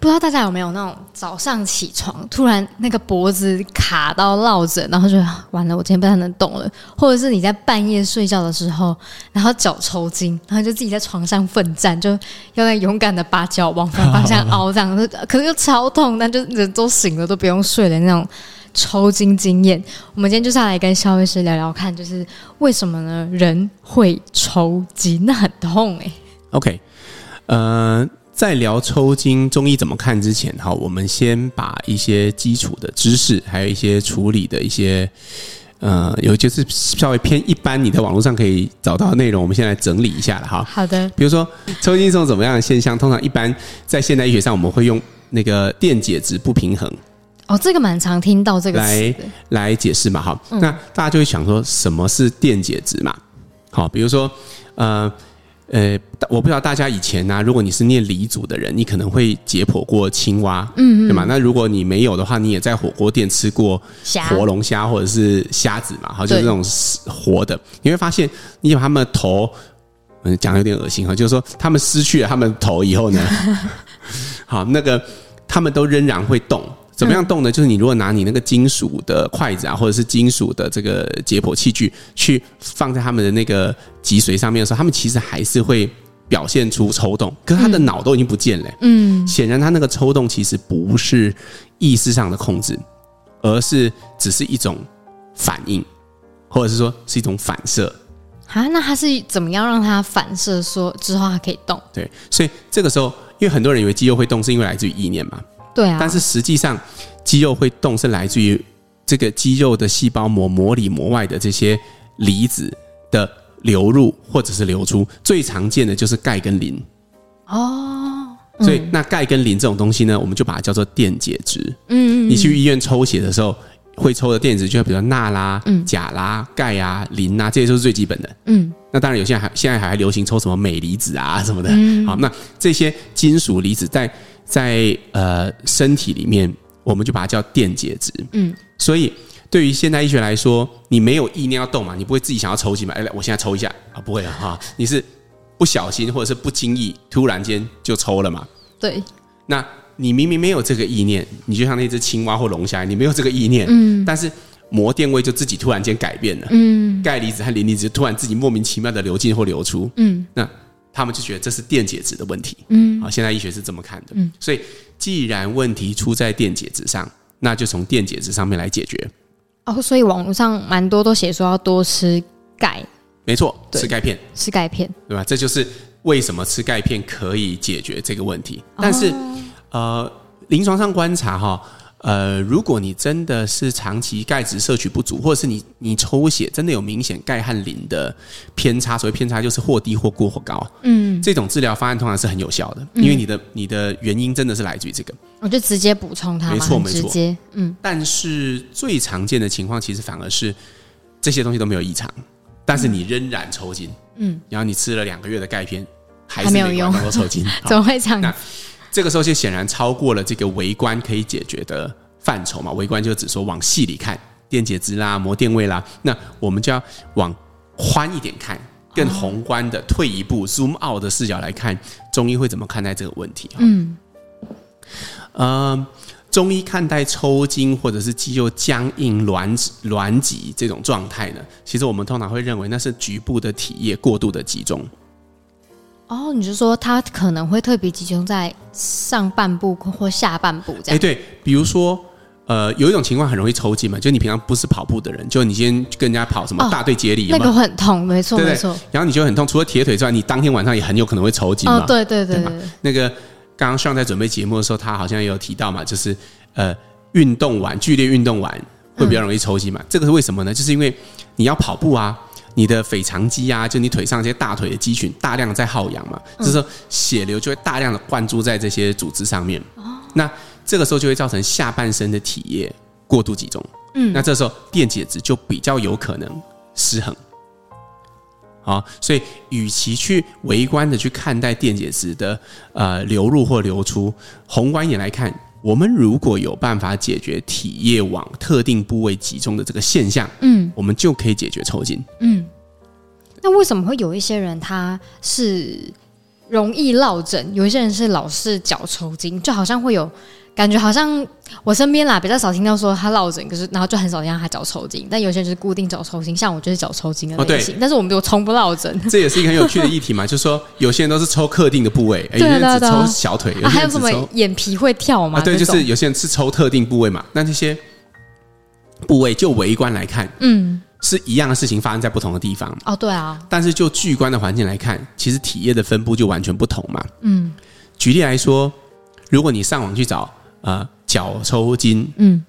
不知道大家有没有那种早上起床突然那个脖子卡到落枕，然后就完了，我今天不太能动了。或者是你在半夜睡觉的时候，然后脚抽筋，然后就自己在床上奋战，就要在勇敢的把脚往反方向凹，这样，可是又超痛，但就人都醒了都不用睡的那种抽筋经验。我们今天就是来跟肖医师聊聊看，就是为什么呢？人会抽筋，那很痛哎、OK，呃。在聊抽筋中医怎么看之前，哈，我们先把一些基础的知识，还有一些处理的一些，呃，有就是稍微偏一般，你在网络上可以找到的内容，我们先来整理一下了哈。好的。比如说抽筋是种怎么样的现象？通常一般在现代医学上，我们会用那个电解质不平衡。哦，这个蛮常听到这个来来解释嘛，哈。那大家就会想说，什么是电解质嘛？好，比如说呃。呃，我不知道大家以前呢、啊，如果你是念理组的人，你可能会解剖过青蛙，嗯，嗯，对吗？那如果你没有的话，你也在火锅店吃过活龙虾或者是虾子嘛，好，就是那种活的，你会发现，你把他们的头，嗯，讲的有点恶心哈，就是说他们失去了他们的头以后呢，好，那个他们都仍然会动。怎么样动呢？就是你如果拿你那个金属的筷子啊，或者是金属的这个解剖器具去放在他们的那个脊髓上面的时候，他们其实还是会表现出抽动。可是他的脑都已经不见了，嗯，显然他那个抽动其实不是意识上的控制，而是只是一种反应，或者是说是一种反射。啊，那他是怎么样让他反射说之后他可以动？对，所以这个时候，因为很多人以为肌肉会动是因为来自于意念嘛。对啊，但是实际上，肌肉会动是来自于这个肌肉的细胞膜膜里膜外的这些离子的流入或者是流出。最常见的就是钙跟磷。哦，所以那钙跟磷这种东西呢，我们就把它叫做电解质。嗯，你去医院抽血的时候，会抽的电子，就比如说钠啦、钾啦、钙啊、磷啊，这些都是最基本的。嗯，那当然有些还现在还流行抽什么镁离子啊什么的。好，那这些金属离子在在呃身体里面，我们就把它叫电解质。嗯，所以对于现代医学来说，你没有意念要动嘛，你不会自己想要抽筋嘛？哎，我现在抽一下啊，不会啊哈，你是不小心或者是不经意，突然间就抽了嘛？对。那你明明没有这个意念，你就像那只青蛙或龙虾，你没有这个意念，嗯，但是膜电位就自己突然间改变了，嗯，钙离子和磷离子突然自己莫名其妙的流进或流出，嗯，那。他们就觉得这是电解质的问题，嗯，啊，现在医学是这么看的，嗯，所以既然问题出在电解质上，那就从电解质上面来解决。哦，所以网络上蛮多都写说要多吃钙，没错，吃钙片，吃钙片，对吧？这就是为什么吃钙片可以解决这个问题。但是，哦、呃，临床上观察哈。呃，如果你真的是长期钙质摄取不足，或者是你你抽血真的有明显钙和磷的偏差，所谓偏差就是或低或过或高，嗯，这种治疗方案通常是很有效的，因为你的你的原因真的是来自于这个，我就直接补充它，没错没错，嗯。但是最常见的情况其实反而是这些东西都没有异常，但是你仍然抽筋，嗯，然后你吃了两个月的钙片还是没有用，抽筋，怎么会这样？这个时候就显然超过了这个微观可以解决的范畴嘛？微观就只说往细里看，电解质啦、膜电位啦，那我们就要往宽一点看，更宏观的退一步 zoom out 的视角来看，中医会怎么看待这个问题？嗯，呃，中医看待抽筋或者是肌肉僵硬、挛挛急这种状态呢，其实我们通常会认为那是局部的体液过度的集中。哦，你就说他可能会特别集中在上半部或下半部这样？哎，对，比如说，呃，有一种情况很容易抽筋嘛，就你平常不是跑步的人，就你今天跟人家跑什么大队接力，那个很痛，没错没错。然后你就很痛，除了铁腿之外，你当天晚上也很有可能会抽筋嘛。哦，对对对对。那个刚刚上在准备节目的时候，他好像也有提到嘛，就是呃，运动完剧烈运动完会比较容易抽筋嘛。这个是为什么呢？就是因为你要跑步啊。你的腓肠肌啊，就你腿上这些大腿的肌群，大量在耗氧嘛，就是说血流就会大量的灌注在这些组织上面。那这个时候就会造成下半身的体液过度集中。嗯，那这时候电解质就比较有可能失衡。好，所以与其去微观的去看待电解质的呃流入或流出，宏观一点来看，我们如果有办法解决体液往特定部位集中的这个现象，嗯我们就可以解决抽筋。嗯。那为什么会有一些人他是容易落枕，有一些人是老是脚抽筋，就好像会有感觉，好像我身边啦比较少听到说他落枕，可是然后就很少听到他脚抽筋。但有些人就是固定脚抽筋，像我就是脚抽筋的类型，哦、但是我们就从不落枕。这也是一个很有趣的议题嘛，就是说有些人都是抽特定的部位，有些人只抽小腿，有些人只抽、啊、还有什么眼皮会跳嘛？啊、对，就是有些人是抽特定部位嘛。那这些部位就微观来看，嗯。是一样的事情发生在不同的地方哦，对啊。但是就巨观的环境来看，其实体液的分布就完全不同嘛。嗯，举例来说，如果你上网去找呃脚抽筋，嗯，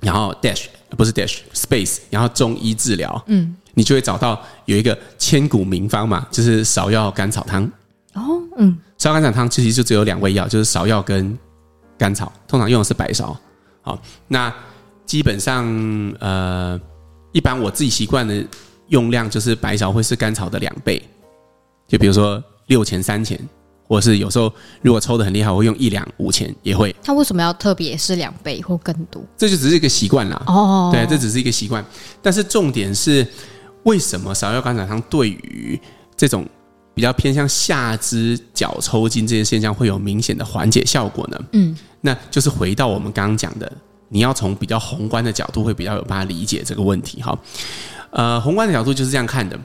然后 dash 不是 dash space，然后中医治疗，嗯，你就会找到有一个千古名方嘛，就是芍药甘草汤。哦，嗯，芍药甘草汤其实就只有两味药，就是芍药跟甘草，通常用的是白芍。好，那基本上呃。一般我自己习惯的用量就是白芍会是甘草的两倍，就比如说六钱三钱，或者是有时候如果抽的很厉害，我会用一两五钱也会。它为什么要特别是两倍或更多？这就只是一个习惯啦。哦，对，这只是一个习惯。但是重点是，为什么芍药甘草汤对于这种比较偏向下肢脚抽筋这些现象会有明显的缓解效果呢？嗯，那就是回到我们刚刚讲的。你要从比较宏观的角度，会比较有办法理解这个问题。哈，呃，宏观的角度就是这样看的：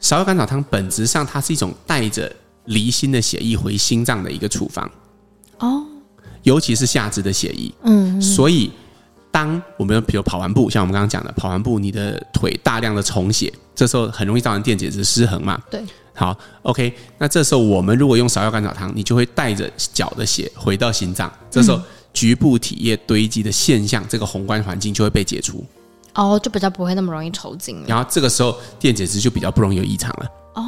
芍药甘草汤本质上它是一种带着离心的血液回心脏的一个处方。哦，尤其是下肢的血液。嗯，所以当我们比如跑完步，像我们刚刚讲的，跑完步你的腿大量的充血，这时候很容易造成电解质失衡嘛。对。好，OK，那这时候我们如果用芍药甘草汤，你就会带着脚的血回到心脏，这时候。局部体液堆积的现象，这个宏观环境就会被解除，哦，就比较不会那么容易抽筋。然后这个时候电解质就比较不容易有异常了。哦，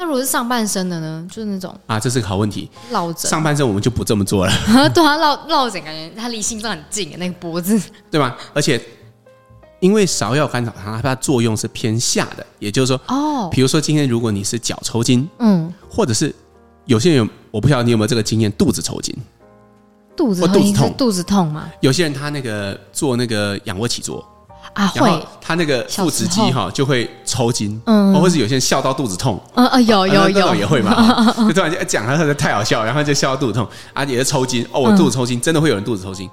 那如果是上半身的呢？就是那种啊，这是个好问题。落枕上半身我们就不这么做了。对啊，落落枕感觉它离心脏很近，那个脖子，对吧？而且因为芍药甘草汤它作用是偏下的，也就是说，哦，比如说今天如果你是脚抽筋，嗯，或者是有些人有，我不晓得你有没有这个经验，肚子抽筋。肚子肚子痛，肚子痛吗？有些人他那个做那个仰卧起坐啊，会。他那个腹直肌哈就会抽筋，嗯，或者是有些人笑到肚子痛，嗯啊，有有。有也会嘛，就突然间讲他他太好笑，然后就笑到肚子痛。啊，也是抽筋哦，我肚子抽筋，真的会有人肚子抽筋，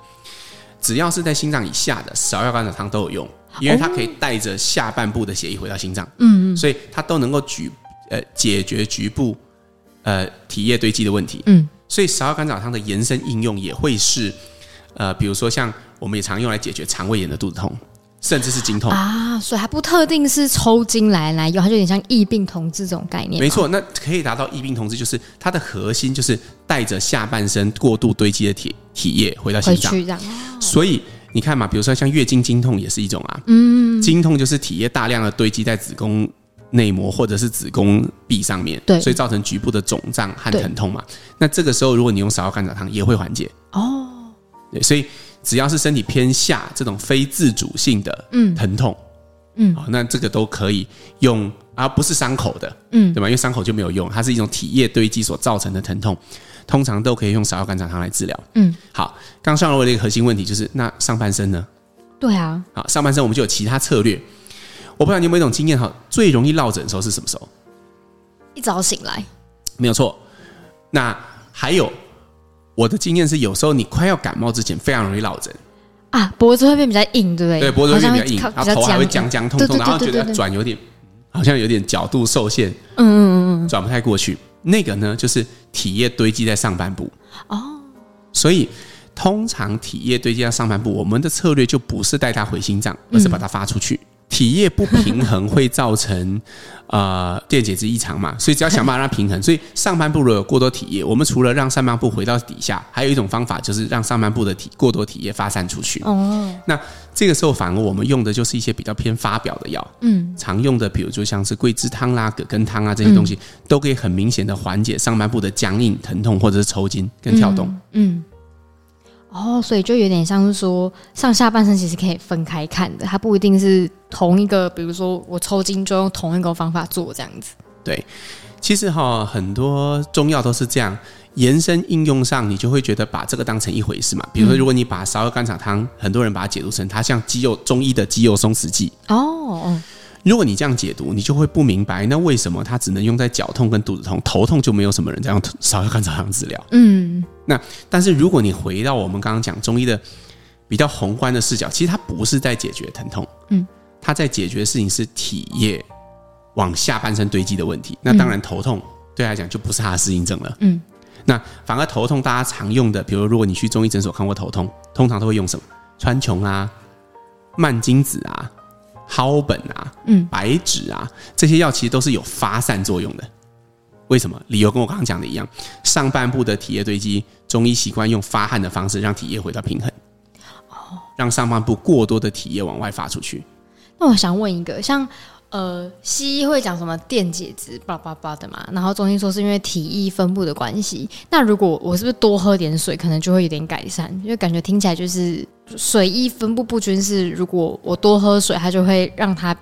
只要是在心脏以下的芍药甘草汤都有用，因为它可以带着下半部的血液回到心脏，嗯嗯，所以它都能够举呃解决局部呃体液堆积的问题，嗯。所以芍药甘草汤的延伸应用也会是，呃，比如说像我们也常用来解决肠胃炎的肚子痛，甚至是经痛啊。所以它不特定是抽筋来来用，它就有点像异病同治这种概念。没错，那可以达到异病同治，就是它的核心就是带着下半身过度堆积的体体液回到心脏。这样。所以你看嘛，比如说像月经经痛也是一种啊。嗯。经痛就是体液大量的堆积在子宫。内膜或者是子宫壁上面，对，所以造成局部的肿胀和疼痛嘛。那这个时候，如果你用芍药甘草汤，也会缓解哦。对，所以只要是身体偏下这种非自主性的疼痛，嗯，好，那这个都可以用，而不是伤口的，嗯，对吧？因为伤口就没有用，它是一种体液堆积所造成的疼痛，通常都可以用芍药甘草汤来治疗。嗯，好，刚上了我的一个核心问题就是，那上半身呢？对啊，好，上半身我们就有其他策略。我不知道你有没有一种经验哈，最容易落枕的时候是什么时候？一早醒来，没有错。那还有我的经验是，有时候你快要感冒之前，非常容易落枕啊，脖子会变比较硬，对不对？对，脖子会变比较硬，然后头还会僵僵痛痛，然后觉得转有点，好像有点角度受限，嗯嗯嗯嗯，转不太过去。那个呢，就是体液堆积在上半部哦。所以通常体液堆积在上半部，我们的策略就不是带它回心脏，而是把它发出去。体液不平衡会造成 呃电解质异常嘛，所以只要想办法让它平衡。所以上半部如果有过多体液，我们除了让上半部回到底下，还有一种方法就是让上半部的体过多体液发散出去。哦，那这个时候反而我们用的就是一些比较偏发表的药，嗯，常用的比如就像是桂枝汤啦、葛根汤啊这些东西，都可以很明显的缓解上半部的僵硬、疼痛或者是抽筋跟跳动。嗯。嗯哦，所以就有点像是说，上下半身其实可以分开看的，它不一定是同一个。比如说我抽筋就用同一个方法做这样子。对，其实哈，很多中药都是这样延伸应用上，你就会觉得把这个当成一回事嘛。比如说，如果你把芍药甘草汤，很多人把它解读成它像肌肉中医的肌肉松弛剂哦。如果你这样解读，你就会不明白，那为什么它只能用在脚痛跟肚子痛，头痛就没有什么人在用芍药甘草汤治疗？嗯，那但是如果你回到我们刚刚讲中医的比较宏观的视角，其实它不是在解决疼痛，嗯，它在解决的事情是体液往下半身堆积的问题。那当然头痛对他来讲就不是他的适应症了，嗯，那反而头痛大家常用的，比如如果你去中医诊所看过头痛，通常都会用什么？川穹啊、蔓荆子啊。蒿本啊，嗯，白芷啊，这些药其实都是有发散作用的。为什么？理由跟我刚刚讲的一样，上半部的体液堆积，中医习惯用发汗的方式让体液回到平衡，哦，让上半部过多的体液往外发出去。那我想问一个，像。呃，西医会讲什么电解质，叭叭叭的嘛。然后中医说是因为体液分布的关系。那如果我是不是多喝点水，可能就会有点改善？因为感觉听起来就是水液分布不均，是如果我多喝水，它就会让它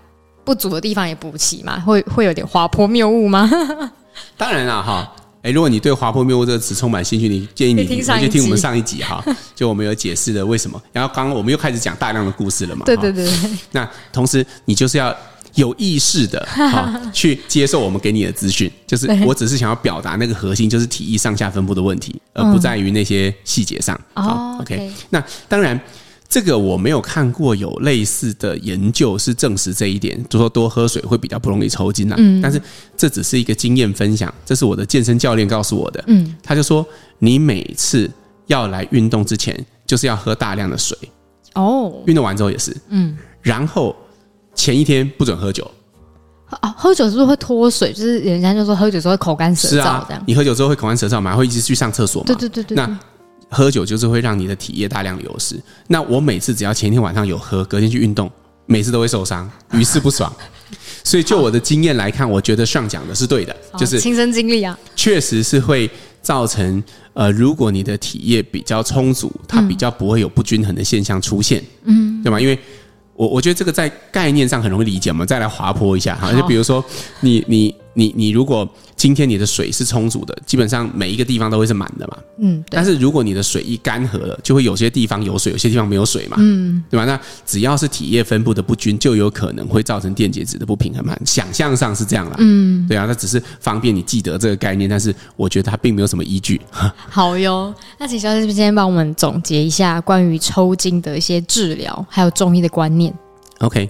不足的地方也补齐嘛？会会有点滑坡谬误吗？当然了哈，哎，如果你对滑坡谬误这个词充满兴趣，你建议你回去听我们上一集哈，就我们有解释的为什么。然后刚刚我们又开始讲大量的故事了嘛？对对对对。那同时你就是要。有意识的啊，去接受我们给你的资讯，就是我只是想要表达那个核心，就是体液上下分布的问题，而不在于那些细节上。好，OK。那当然，这个我没有看过有类似的研究是证实这一点，就说多喝水会比较不容易抽筋啊。嗯。但是这只是一个经验分享，这是我的健身教练告诉我的。嗯。他就说，你每次要来运动之前，就是要喝大量的水。哦。运动完之后也是。嗯。然后。前一天不准喝酒，哦，喝酒是不是会脱水？就是人家就说喝酒之后会口干舌燥，这样。啊、你喝酒之后会口干舌燥嘛？会一直去上厕所嘛？对对对对。那喝酒就是会让你的体液大量流失。那我每次只要前一天晚上有喝，隔天去运动，每次都会受伤，于是不爽。所以就我的经验来看，我觉得上讲的是对的，就是亲身经历啊，确实是会造成呃，如果你的体液比较充足，它比较不会有不均衡的现象出现，嗯，对吗？因为我我觉得这个在概念上很容易理解，我们再来滑坡一下哈，就比如说你你你你如果今天你的水是充足的，基本上每一个地方都会是满的嘛，嗯，但是如果你的水一干涸了，就会有些地方有水，有些地方没有水嘛，嗯，对吧？那只要是体液分布的不均，就有可能会造成电解质的不平衡嘛，想象上是这样啦，嗯，对啊，那只是方便你记得这个概念，但是我觉得它并没有什么依据。好哟，那请小姐是不是今天帮我们总结一下关于抽筋的一些治疗，还有中医的观念？OK，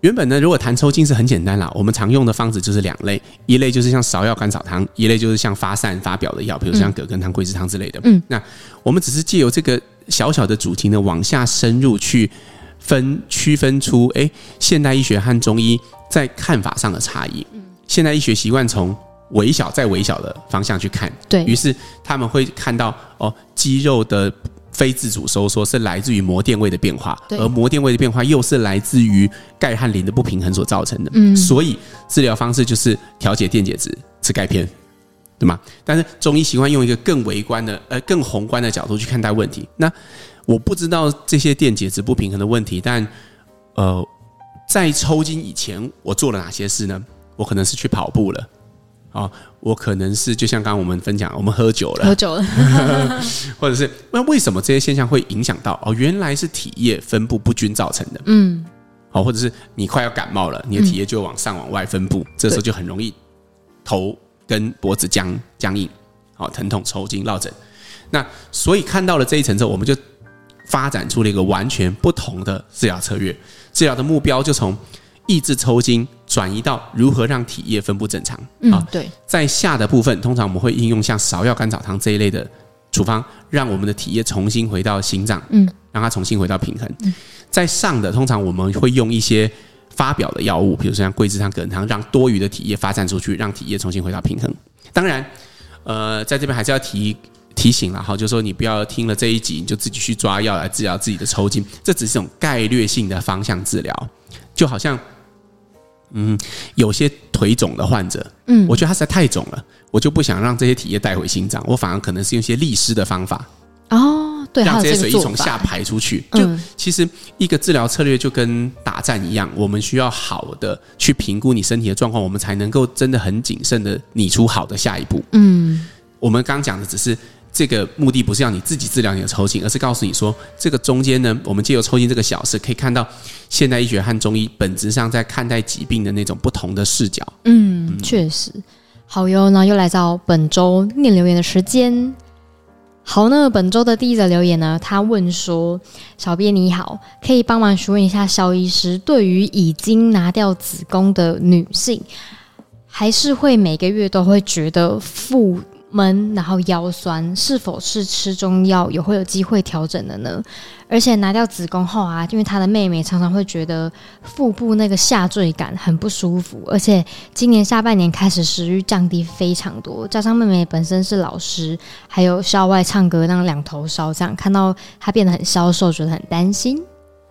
原本呢，如果谈抽筋是很简单啦，我们常用的方子就是两类，一类就是像芍药甘草汤，一类就是像发散发表的药，比如像葛根汤、桂枝汤之类的。嗯，那我们只是借由这个小小的主题呢，往下深入去分区分出，哎、欸，现代医学和中医在看法上的差异。嗯，现代医学习惯从微小再微小的方向去看，对，于是他们会看到哦，肌肉的。非自主收缩是来自于膜电位的变化，而膜电位的变化又是来自于钙和磷的不平衡所造成的。嗯，所以治疗方式就是调节电解质，吃钙片，对吗？但是中医习惯用一个更微观的、呃更宏观的角度去看待问题。那我不知道这些电解质不平衡的问题，但呃，在抽筋以前，我做了哪些事呢？我可能是去跑步了。哦，我可能是就像刚刚我们分享，我们喝酒了，喝酒了，或者是那为什么这些现象会影响到？哦，原来是体液分布不均造成的。嗯，好，或者是你快要感冒了，你的体液就往上往外分布，嗯、这时候就很容易头跟脖子僵僵硬，好，疼痛、抽筋、落枕。那所以看到了这一层之后，我们就发展出了一个完全不同的治疗策略，治疗的目标就从抑制抽筋。转移到如何让体液分布正常。嗯，对，在下的部分，通常我们会应用像芍药甘草汤这一类的处方，让我们的体液重新回到心脏，嗯，让它重新回到平衡。在上的，通常我们会用一些发表的药物，比如说像桂枝汤、葛根汤，让多余的体液发散出去，让体液重新回到平衡。当然，呃，在这边还是要提提醒了哈，就是说你不要听了这一集你就自己去抓药来治疗自己的抽筋，这只是一种概略性的方向治疗，就好像。嗯，有些腿肿的患者，嗯，我觉得他实在太肿了，我就不想让这些体液带回心脏，我反而可能是用一些利湿的方法。哦，对，让这些水液从下排出去。就其实一个治疗策略就跟打战一样，我们需要好的去评估你身体的状况，我们才能够真的很谨慎的拟出好的下一步。嗯，我们刚讲的只是这个目的，不是要你自己治疗你的抽筋，而是告诉你说，这个中间呢，我们借由抽筋这个小事，可以看到现代医学和中医本质上在看待疾病的那种不同的视角。嗯，确实。好哟，那又来到本周念留言的时间。好，那本周的第一则留言呢，他问说：“小编你好，可以帮忙询问一下肖医师，对于已经拿掉子宫的女性，还是会每个月都会觉得腹闷，然后腰酸，是否是吃中药有会有机会调整的呢？而且拿掉子宫后啊，因为她的妹妹常常会觉得腹部那个下坠感很不舒服，而且今年下半年开始食欲降低非常多，加上妹妹本身是老师，还有校外唱歌那两头烧，这样看到她变得很消瘦，觉得很担心。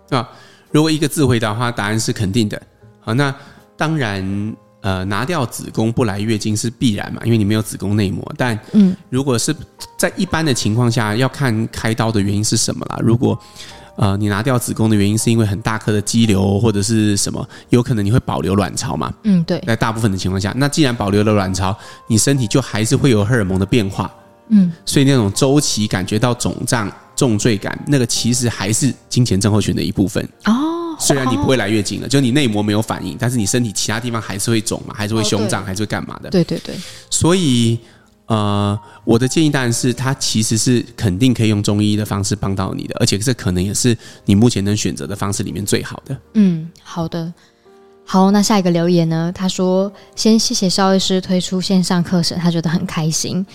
啊，如果一个字回答的话，答案是肯定的。好，那当然。呃，拿掉子宫不来月经是必然嘛，因为你没有子宫内膜。但，嗯，如果是在一般的情况下，要看开刀的原因是什么啦。如果呃你拿掉子宫的原因是因为很大颗的肌瘤或者是什么，有可能你会保留卵巢嘛。嗯，对。在大部分的情况下，那既然保留了卵巢，你身体就还是会有荷尔蒙的变化。嗯，所以那种周期感觉到肿胀、重坠感，那个其实还是经前症候群的一部分。哦。虽然你不会来月经了，就你内膜没有反应，但是你身体其他地方还是会肿嘛，还是会胸胀，还是会干嘛的？对对对。所以，呃，我的建议当然是，它其实是肯定可以用中医的方式帮到你的，而且这可能也是你目前能选择的方式里面最好的。嗯，好的。好，那下一个留言呢？他说：“先谢谢肖医师推出线上课程，他觉得很开心。”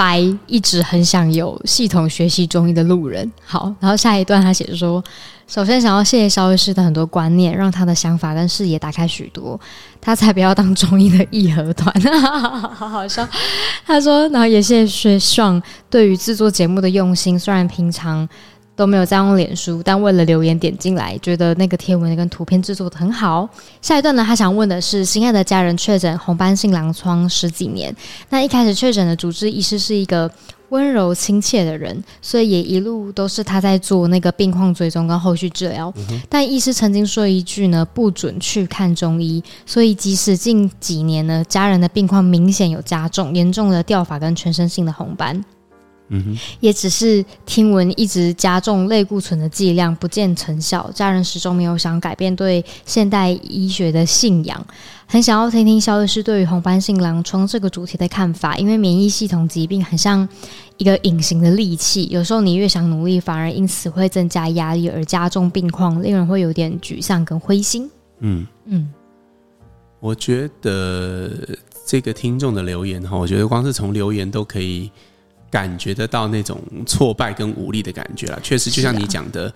白一直很想有系统学习中医的路人。好，然后下一段他写着说：“首先想要谢谢肖医师的很多观念，让他的想法跟视野打开许多，他才不要当中医的义和团。”好好笑。他说：“然后也谢谢学爽对于制作节目的用心，虽然平常。”都没有在用脸书，但为了留言点进来，觉得那个贴文跟图片制作的很好。下一段呢，他想问的是：心爱的家人确诊红斑性狼疮十几年，那一开始确诊的主治医师是一个温柔亲切的人，所以也一路都是他在做那个病况追踪跟后续治疗。但医师曾经说一句呢，不准去看中医，所以即使近几年呢，家人的病况明显有加重，严重的掉发跟全身性的红斑。嗯哼，也只是听闻一直加重类固醇的剂量，不见成效。家人始终没有想改变对现代医学的信仰，很想要听听肖医师对于红斑性狼疮这个主题的看法。因为免疫系统疾病很像一个隐形的利器，有时候你越想努力，反而因此会增加压力而加重病况，令人会有点沮丧跟灰心。嗯嗯，我觉得这个听众的留言哈，我觉得光是从留言都可以。感觉得到那种挫败跟无力的感觉了，确实就像你讲的，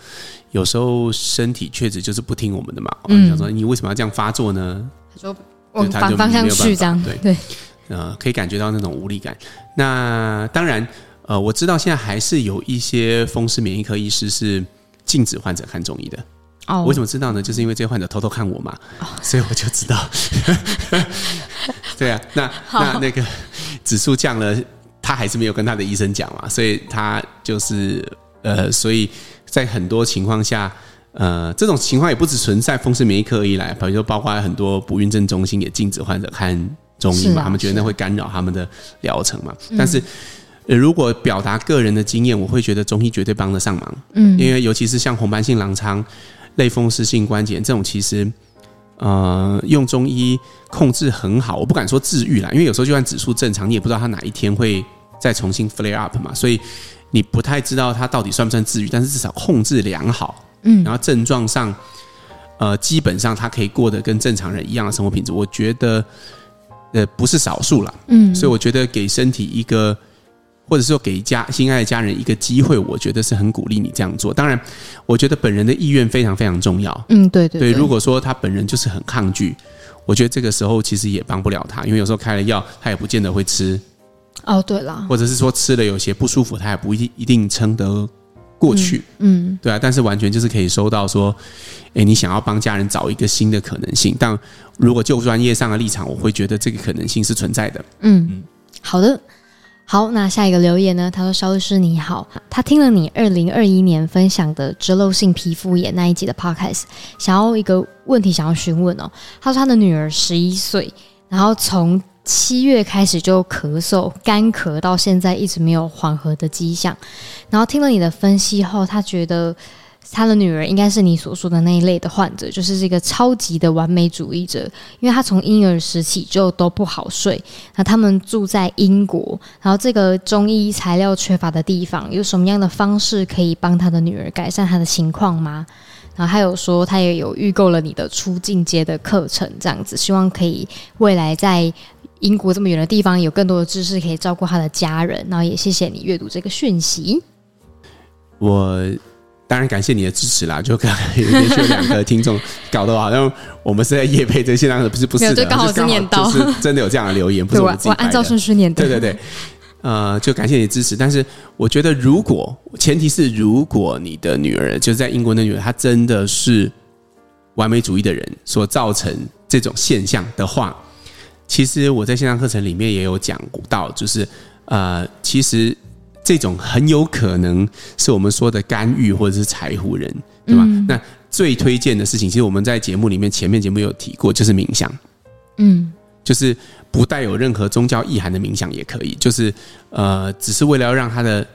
有时候身体确实就是不听我们的嘛。嗯，想说你为什么要这样发作呢？他说往反方向去这样，对对，呃，可以感觉到那种无力感。那当然，呃，我知道现在还是有一些风湿免疫科医师是禁止患者看中医的。哦，我为什么知道呢？就是因为这些患者偷偷看我嘛，哦，所以我就知道。对啊，那那那个指数降了。他还是没有跟他的医生讲嘛，所以他就是呃，所以在很多情况下，呃，这种情况也不只存在风湿免疫科而已来，比如说包括很多不孕症中心也禁止患者看中医嘛，啊、他们觉得那会干扰他们的疗程嘛。是但是、呃、如果表达个人的经验，我会觉得中医绝对帮得上忙，嗯，因为尤其是像红斑性狼疮、类风湿性关节这种，其实。呃，用中医控制很好，我不敢说治愈啦，因为有时候就算指数正常，你也不知道它哪一天会再重新 flare up 嘛，所以你不太知道它到底算不算治愈，但是至少控制良好，嗯，然后症状上，呃，基本上他可以过得跟正常人一样的生活品质，我觉得呃不是少数啦，嗯，所以我觉得给身体一个。或者说给家心爱的家人一个机会，我觉得是很鼓励你这样做。当然，我觉得本人的意愿非常非常重要。嗯，对对对。对，如果说他本人就是很抗拒，我觉得这个时候其实也帮不了他，因为有时候开了药，他也不见得会吃。哦，对了。或者是说吃了有些不舒服，他也不一定一定撑得过去。嗯，嗯对啊。但是完全就是可以收到说，诶，你想要帮家人找一个新的可能性。但如果就专业上的立场，我会觉得这个可能性是存在的。嗯嗯，好的。好，那下一个留言呢？他说：“肖律师你好，他听了你二零二一年分享的脂漏性皮肤炎那一集的 podcast，想要一个问题想要询问哦。他说他的女儿十一岁，然后从七月开始就咳嗽、干咳，到现在一直没有缓和的迹象。然后听了你的分析后，他觉得。”他的女儿应该是你所说的那一类的患者，就是这个超级的完美主义者，因为他从婴儿时期就都不好睡。那他们住在英国，然后这个中医材料缺乏的地方，有什么样的方式可以帮他的女儿改善他的情况吗？然后还有说，他也有预购了你的初进阶的课程，这样子，希望可以未来在英国这么远的地方有更多的知识可以照顾他的家人。然后也谢谢你阅读这个讯息，我。当然感谢你的支持啦！就刚才有两个听众搞得好像我们是在夜配这些，当然不是不是的，就刚好是念到，就是真的有这样的留言，不是我我按照顺序念的。对对对，呃，就感谢你的支持。但是我觉得，如果前提是如果你的女儿就是在英国的女儿，她真的是完美主义的人所造成这种现象的话，其实我在线上课程里面也有讲到，就是呃，其实。这种很有可能是我们说的干预或者是财户人，对吧？嗯、那最推荐的事情，其实我们在节目里面前面节目有提过，就是冥想，嗯，就是不带有任何宗教意涵的冥想也可以，就是呃，只是为了要让他的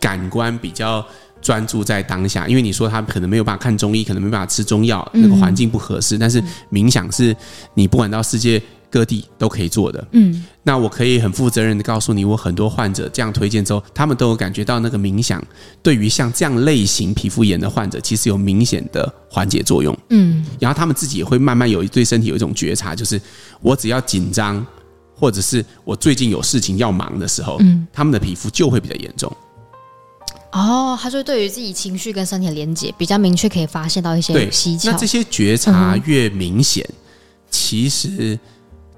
感官比较专注在当下，因为你说他可能没有办法看中医，可能没办法吃中药，那个环境不合适，但是冥想是你不管到世界。各地都可以做的，嗯，那我可以很负责任的告诉你，我很多患者这样推荐之后，他们都有感觉到那个冥想对于像这样类型皮肤炎的患者，其实有明显的缓解作用，嗯，然后他们自己也会慢慢有对身体有一种觉察，就是我只要紧张，或者是我最近有事情要忙的时候，嗯，他们的皮肤就会比较严重。哦，他说对于自己情绪跟身体的连接比较明确，可以发现到一些蹊跷。那这些觉察越明显，嗯、其实。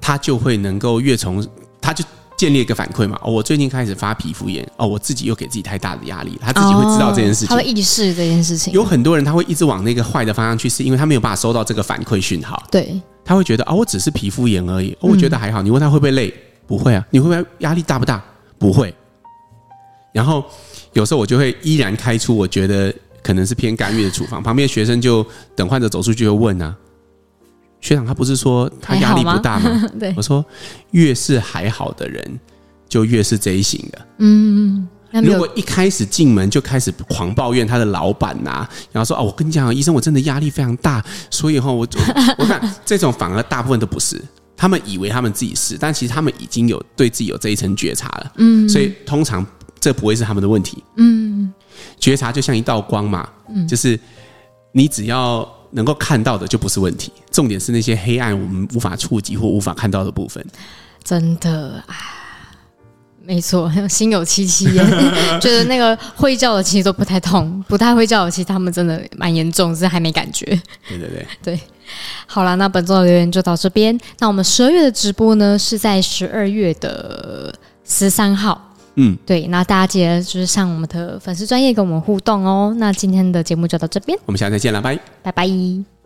他就会能够越从，他就建立一个反馈嘛。哦，我最近开始发皮肤炎，哦，我自己又给自己太大的压力，他自己会知道这件事情，他会意识这件事情。有很多人他会一直往那个坏的方向去，是因为他没有办法收到这个反馈讯号。对，他会觉得啊，我只是皮肤炎而已，哦，我觉得还好。你问他会不会累？不会啊。你会不会压力大不大？不会。然后有时候我就会依然开出我觉得可能是偏干预的处方，旁边的学生就等患者走出去就会问啊。学长，他不是说他压力不大吗？吗 对，我说越是还好的人，就越是这一型的。嗯，如果一开始进门就开始狂抱怨他的老板呐、啊，然后说哦，我跟你讲，医生，我真的压力非常大，所以哈，我我看 这种反而大部分都不是，他们以为他们自己是，但其实他们已经有对自己有这一层觉察了。嗯，所以通常这不会是他们的问题。嗯，觉察就像一道光嘛，嗯，就是你只要。能够看到的就不是问题，重点是那些黑暗我们无法触及或无法看到的部分。真的啊，没错，心有戚戚焉，觉得那个会叫的其实都不太痛，不太会叫的其实他们真的蛮严重，只是还没感觉。对对对 对，好了，那本周的留言就到这边。那我们十二月的直播呢，是在十二月的十三号。嗯，对，那大家记得就是上我们的粉丝专业跟我们互动哦。那今天的节目就到这边，我们下次再见了，拜拜拜。